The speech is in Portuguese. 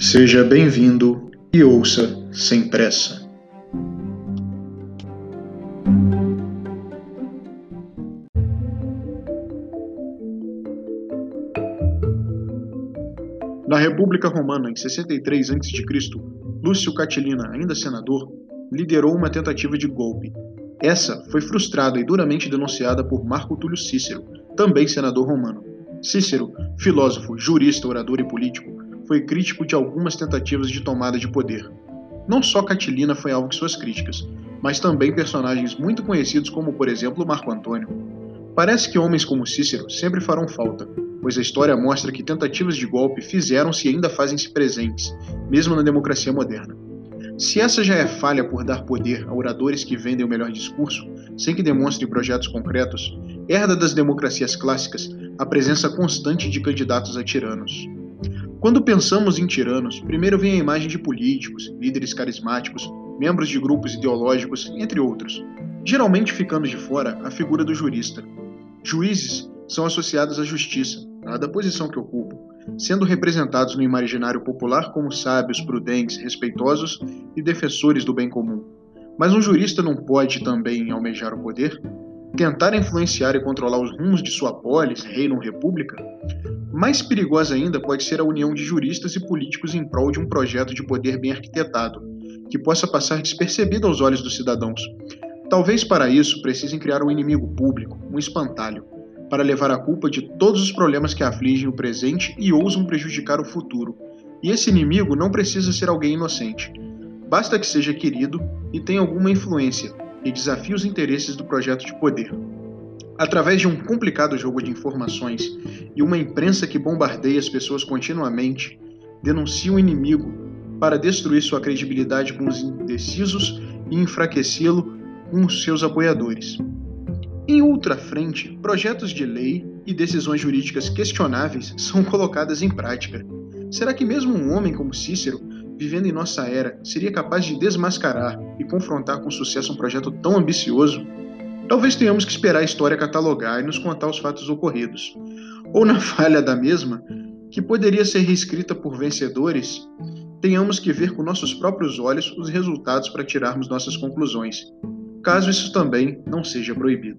Seja bem-vindo e ouça sem pressa. Na República Romana, em 63 a.C., Lúcio Catilina, ainda senador, liderou uma tentativa de golpe. Essa foi frustrada e duramente denunciada por Marco Túlio Cícero, também senador romano. Cícero, filósofo, jurista, orador e político, foi crítico de algumas tentativas de tomada de poder. Não só Catilina foi alvo de suas críticas, mas também personagens muito conhecidos como, por exemplo, Marco Antônio. Parece que homens como Cícero sempre farão falta, pois a história mostra que tentativas de golpe fizeram-se e ainda fazem-se presentes, mesmo na democracia moderna. Se essa já é falha por dar poder a oradores que vendem o melhor discurso, sem que demonstrem projetos concretos, herda das democracias clássicas a presença constante de candidatos a tiranos. Quando pensamos em tiranos, primeiro vem a imagem de políticos, líderes carismáticos, membros de grupos ideológicos, entre outros, geralmente ficando de fora a figura do jurista. Juízes são associados à justiça, dada posição que ocupam, sendo representados no imaginário popular como sábios, prudentes, respeitosos e defensores do bem comum. Mas um jurista não pode também almejar o poder? tentar influenciar e controlar os rumos de sua polis, reino ou república, mais perigosa ainda pode ser a união de juristas e políticos em prol de um projeto de poder bem arquitetado, que possa passar despercebido aos olhos dos cidadãos. Talvez para isso precisem criar um inimigo público, um espantalho, para levar a culpa de todos os problemas que afligem o presente e ousam prejudicar o futuro. E esse inimigo não precisa ser alguém inocente. Basta que seja querido e tenha alguma influência, e desafia os interesses do projeto de poder. Através de um complicado jogo de informações e uma imprensa que bombardeia as pessoas continuamente, denuncia o inimigo para destruir sua credibilidade com os indecisos e enfraquecê-lo com os seus apoiadores. Em outra frente, projetos de lei e decisões jurídicas questionáveis são colocadas em prática. Será que mesmo um homem como Cícero vivendo em nossa era, seria capaz de desmascarar e confrontar com sucesso um projeto tão ambicioso? Talvez tenhamos que esperar a história catalogar e nos contar os fatos ocorridos, ou na falha da mesma, que poderia ser reescrita por vencedores, tenhamos que ver com nossos próprios olhos os resultados para tirarmos nossas conclusões, caso isso também não seja proibido.